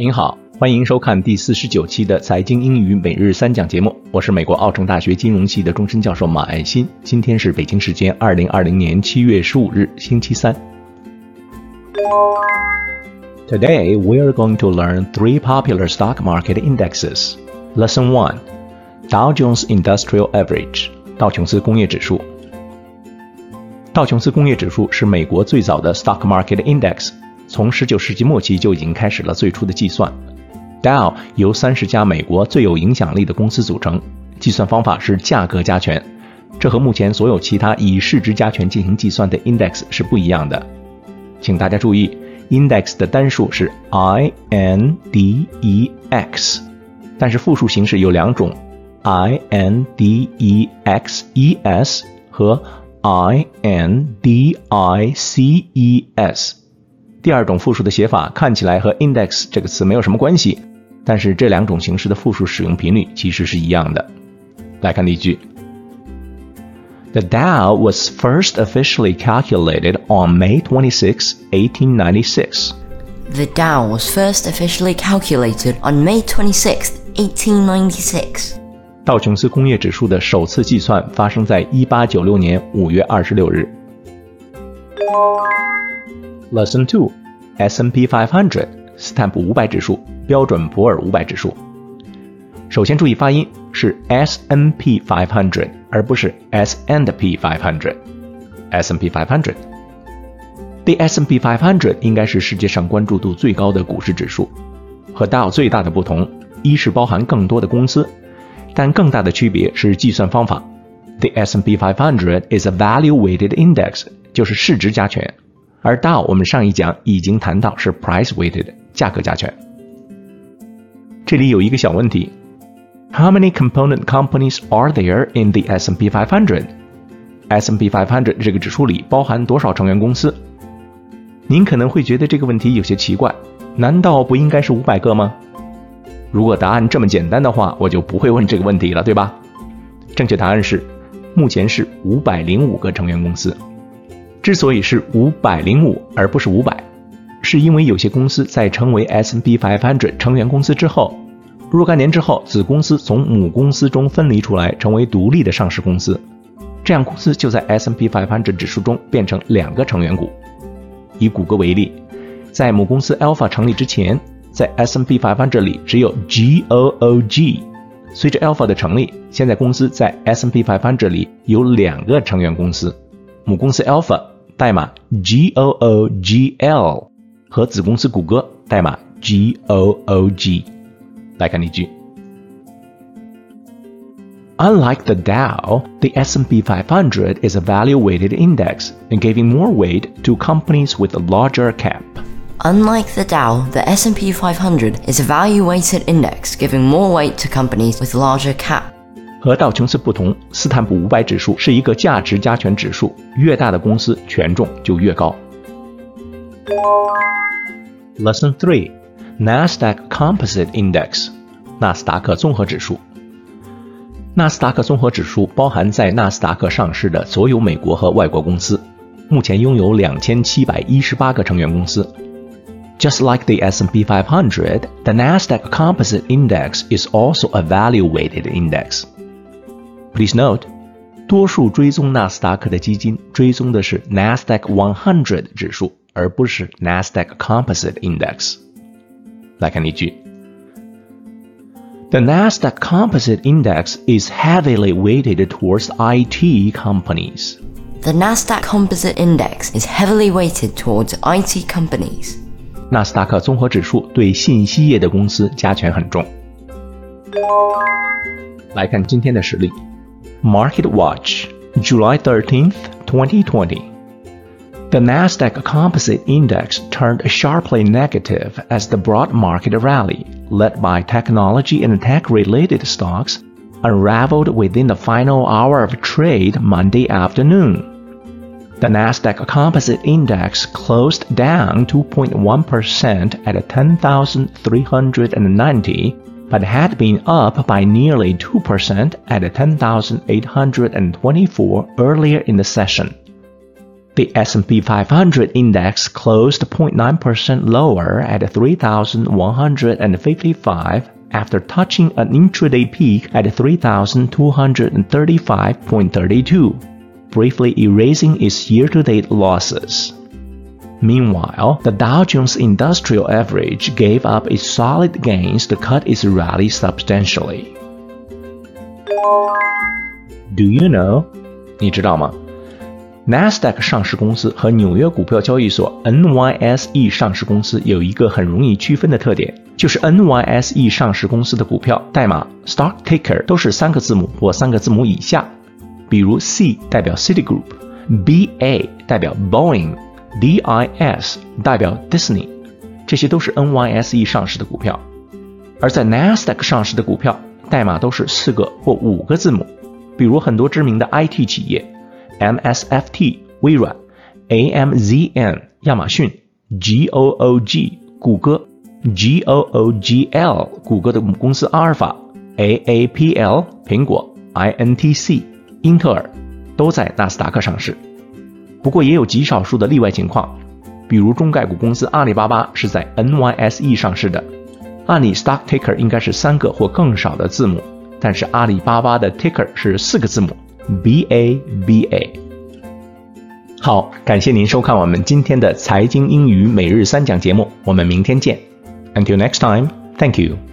您好，欢迎收看第四十九期的财经英语每日三讲节目。我是美国奥城大学金融系的终身教授马爱新。今天是北京时间二零二零年七月十五日，星期三。Today we are going to learn three popular stock market indexes. Lesson one: Dow Jones Industrial Average，道琼斯工业指数。道琼斯工业指数是美国最早的 stock market index，从19世纪末期就已经开始了最初的计算。Dow 由三十家美国最有影响力的公司组成，计算方法是价格加权，这和目前所有其他以市值加权进行计算的 index 是不一样的。请大家注意，index 的单数是 i n d e x，但是复数形式有两种，i n d e x e s 和 i n d i c e s，第二种复数的写法看起来和 index 这个词没有什么关系，但是这两种形式的复数使用频率其实是一样的。来看例句：The Dow was first officially calculated on May 26, 1896. The Dow was first officially calculated on May 26, 1896. 道琼斯工业指数的首次计算发生在1896年5月26日。Lesson Two: S&P 500斯坦普五百指数标准普尔五百指数。首先注意发音是 S&P 500，而不是 S and P 500。S&P 500。The S&P 500应该是世界上关注度最高的股市指数。和 Dow 最大的不同，一是包含更多的公司。但更大的区别是计算方法。The S&P 500 is a value-weighted index，就是市值加权，而 Dow 我们上一讲已经谈到是 price-weighted，价格加权。这里有一个小问题：How many component companies are there in the S&P 500？S&P 500这个指数里包含多少成员公司？您可能会觉得这个问题有些奇怪，难道不应该是五百个吗？如果答案这么简单的话，我就不会问这个问题了，对吧？正确答案是，目前是五百零五个成员公司。之所以是五百零五而不是五百，是因为有些公司在成为 S&P 500成员公司之后，若干年之后，子公司从母公司中分离出来，成为独立的上市公司，这样公司就在 S&P 500指数中变成两个成员股。以谷歌为例，在母公司 Alpha 成立之前。在 S&P 500里只有 G O O G，随着 Alpha 的成立，现在公司在 S&P 500这里有两个成员公司，母公司 Alpha 代码 G O O G L 和子公司谷歌代码 G O O G。来看例句：Unlike the Dow, the S&P 500 is a value-weighted index and giving more weight to companies with a larger cap. Unlike the Dow, the S&P 500 is a value-weighted index giving more weight to companies with larger cap. 和道琼斯不同，斯坦普五百指数是一个价值加权指数，越大的公司权重就越高。Lesson Three: Nasdaq Composite Index，纳斯达克综合指数。纳斯达克综合指数包含在纳斯达克上市的所有美国和外国公司，目前拥有两千七百一十八个成员公司。Just like the S&P 500, the Nasdaq Composite Index is also a value-weighted index. Please note, 多数追踪纳斯达克的基金追踪的是 Nasdaq 100指数，而不是 Nasdaq Composite Index. 来看例句：The Nasdaq Composite Index is heavily weighted towards IT companies. The Nasdaq Composite Index is heavily weighted towards IT companies. 纳斯达克综合指数对信息业的公司加权很重。来看今天的实例 ：Market Watch July 13th, 2020. The Nasdaq Composite Index turned sharply negative as the broad market rally, led by technology and tech-related stocks, unraveled within the final hour of trade Monday afternoon. The Nasdaq Composite Index closed down 2.1% at 10,390, but had been up by nearly 2% at 10,824 earlier in the session. The S&P 500 index closed 0.9% lower at 3,155 after touching an intraday peak at 3,235.32, briefly erasing its year-to-date losses. Meanwhile, the Dow Jones Industrial Average gave up its solid gains to cut its rally substantially. Do you know? 你知道吗？NASDAQ 上市公司和纽约股票交易所 NYSE 上市公司有一个很容易区分的特点，就是 NYSE 上市公司的股票代码 stock ticker 都是三个字母或三个字母以下，比如 C 代表 Citigroup，BA 代表 D I S 代表 Disney，这些都是 NYSE 上市的股票。而在 NASDAQ 上市的股票代码都是四个或五个字母，比如很多知名的 IT 企业，MSFT 微软，AMZN 亚马逊，GOOG 谷歌。GOOGL 谷歌的母公司阿尔法，AAPL 苹果，INTC 英特尔都在纳斯达克上市。不过也有极少数的例外情况，比如中概股公司阿里巴巴是在 NYSE 上市的，按理 stock ticker 应该是三个或更少的字母，但是阿里巴巴的 ticker 是四个字母 BABA。好，感谢您收看我们今天的财经英语每日三讲节目，我们明天见。Until next time, thank you.